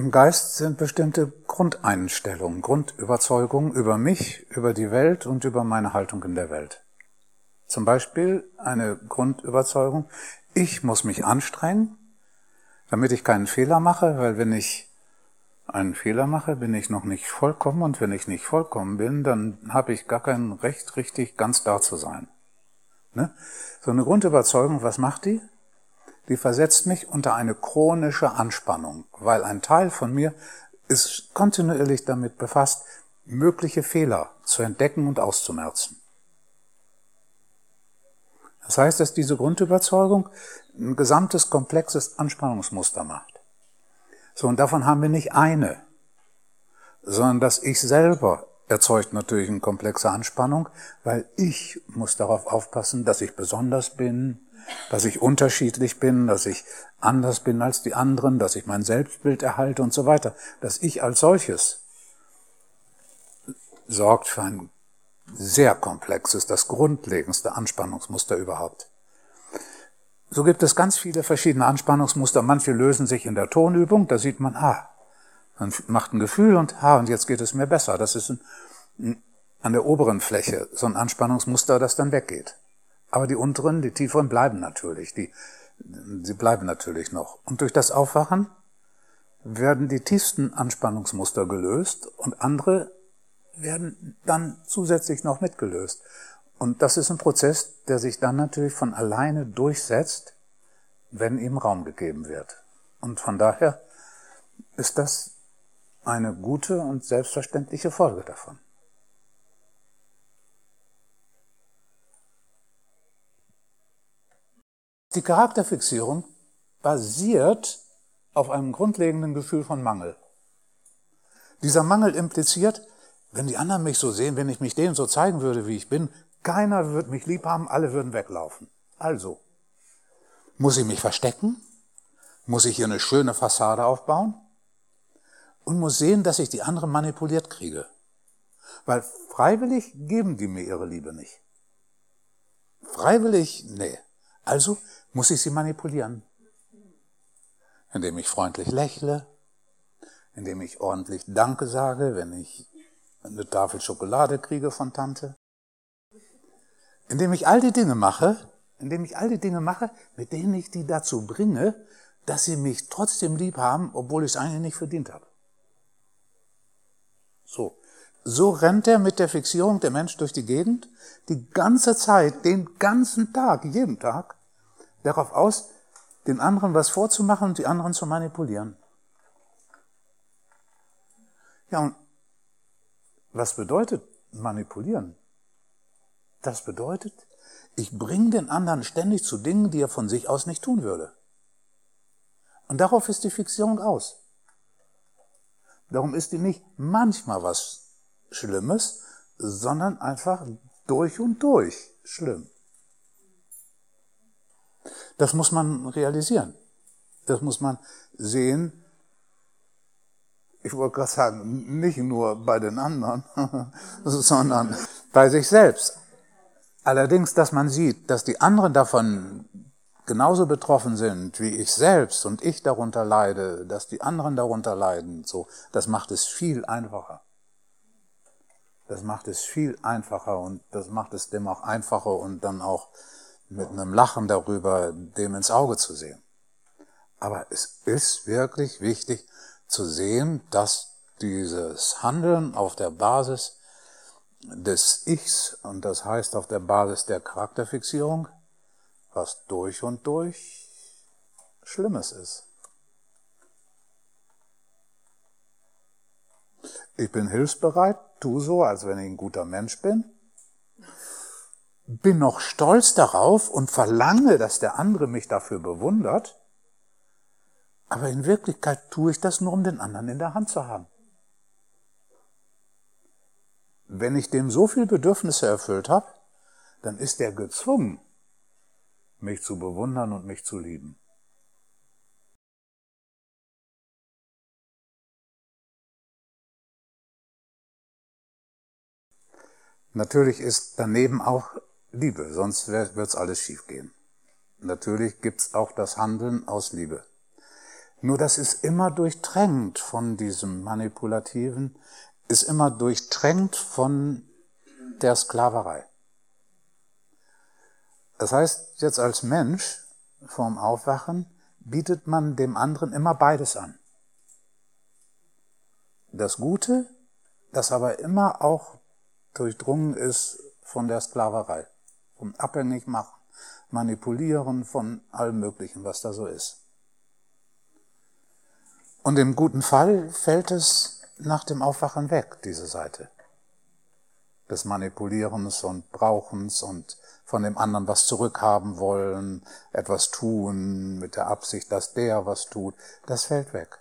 Im Geist sind bestimmte Grundeinstellungen, Grundüberzeugungen über mich, über die Welt und über meine Haltung in der Welt. Zum Beispiel eine Grundüberzeugung, ich muss mich anstrengen, damit ich keinen Fehler mache, weil wenn ich einen Fehler mache, bin ich noch nicht vollkommen und wenn ich nicht vollkommen bin, dann habe ich gar kein Recht, richtig ganz da zu sein. Ne? So eine Grundüberzeugung, was macht die? Die versetzt mich unter eine chronische Anspannung, weil ein Teil von mir ist kontinuierlich damit befasst, mögliche Fehler zu entdecken und auszumerzen. Das heißt, dass diese Grundüberzeugung ein gesamtes komplexes Anspannungsmuster macht. So, und davon haben wir nicht eine, sondern das Ich selber erzeugt natürlich eine komplexe Anspannung, weil ich muss darauf aufpassen, dass ich besonders bin, dass ich unterschiedlich bin, dass ich anders bin als die anderen, dass ich mein Selbstbild erhalte und so weiter. Das Ich als solches sorgt für ein sehr komplexes, das grundlegendste Anspannungsmuster überhaupt. So gibt es ganz viele verschiedene Anspannungsmuster. Manche lösen sich in der Tonübung. Da sieht man, ah, man macht ein Gefühl und, ah, und jetzt geht es mir besser. Das ist ein, ein, an der oberen Fläche so ein Anspannungsmuster, das dann weggeht. Aber die unteren, die tieferen bleiben natürlich. Die, sie bleiben natürlich noch. Und durch das Aufwachen werden die tiefsten Anspannungsmuster gelöst und andere werden dann zusätzlich noch mitgelöst. Und das ist ein Prozess, der sich dann natürlich von alleine durchsetzt, wenn ihm Raum gegeben wird. Und von daher ist das eine gute und selbstverständliche Folge davon. Die Charakterfixierung basiert auf einem grundlegenden Gefühl von Mangel. Dieser Mangel impliziert, wenn die anderen mich so sehen, wenn ich mich denen so zeigen würde, wie ich bin, keiner wird mich lieb haben, alle würden weglaufen. Also, muss ich mich verstecken? Muss ich hier eine schöne Fassade aufbauen? Und muss sehen, dass ich die anderen manipuliert kriege. Weil freiwillig geben die mir ihre Liebe nicht. Freiwillig, nee. Also muss ich sie manipulieren. Indem ich freundlich lächle, indem ich ordentlich Danke sage, wenn ich eine Tafel Schokolade kriege von Tante, indem ich all die Dinge mache, indem ich all die Dinge mache, mit denen ich die dazu bringe, dass sie mich trotzdem lieb haben, obwohl ich es eigentlich nicht verdient habe. So. So rennt er mit der Fixierung der Mensch durch die Gegend, die ganze Zeit, den ganzen Tag, jeden Tag, darauf aus, den anderen was vorzumachen und die anderen zu manipulieren. Ja, und was bedeutet manipulieren? Das bedeutet, ich bringe den anderen ständig zu Dingen, die er von sich aus nicht tun würde. Und darauf ist die Fixierung aus. Darum ist die nicht manchmal was Schlimmes, sondern einfach durch und durch schlimm. Das muss man realisieren. Das muss man sehen. Ich wollte gerade sagen, nicht nur bei den anderen, sondern bei sich selbst. Allerdings, dass man sieht, dass die anderen davon genauso betroffen sind wie ich selbst und ich darunter leide, dass die anderen darunter leiden, so, das macht es viel einfacher. Das macht es viel einfacher und das macht es dem auch einfacher und dann auch mit einem Lachen darüber, dem ins Auge zu sehen. Aber es ist wirklich wichtig zu sehen, dass dieses Handeln auf der Basis des Ichs, und das heißt auf der Basis der Charakterfixierung, was durch und durch Schlimmes ist. Ich bin hilfsbereit, tu so, als wenn ich ein guter Mensch bin, bin noch stolz darauf und verlange, dass der andere mich dafür bewundert, aber in Wirklichkeit tue ich das nur, um den anderen in der Hand zu haben. Wenn ich dem so viel Bedürfnisse erfüllt habe, dann ist er gezwungen, mich zu bewundern und mich zu lieben. Natürlich ist daneben auch Liebe, sonst wird's alles schiefgehen. Natürlich gibt's auch das Handeln aus Liebe. Nur das ist immer durchtränkt von diesem Manipulativen, ist immer durchtränkt von der Sklaverei. Das heißt, jetzt als Mensch vorm Aufwachen bietet man dem anderen immer beides an. Das Gute, das aber immer auch durchdrungen ist von der Sklaverei, vom Abhängigmachen, Manipulieren von allem Möglichen, was da so ist. Und im guten Fall fällt es nach dem Aufwachen weg, diese Seite des Manipulierens und Brauchens und von dem anderen was zurückhaben wollen, etwas tun mit der Absicht, dass der was tut, das fällt weg.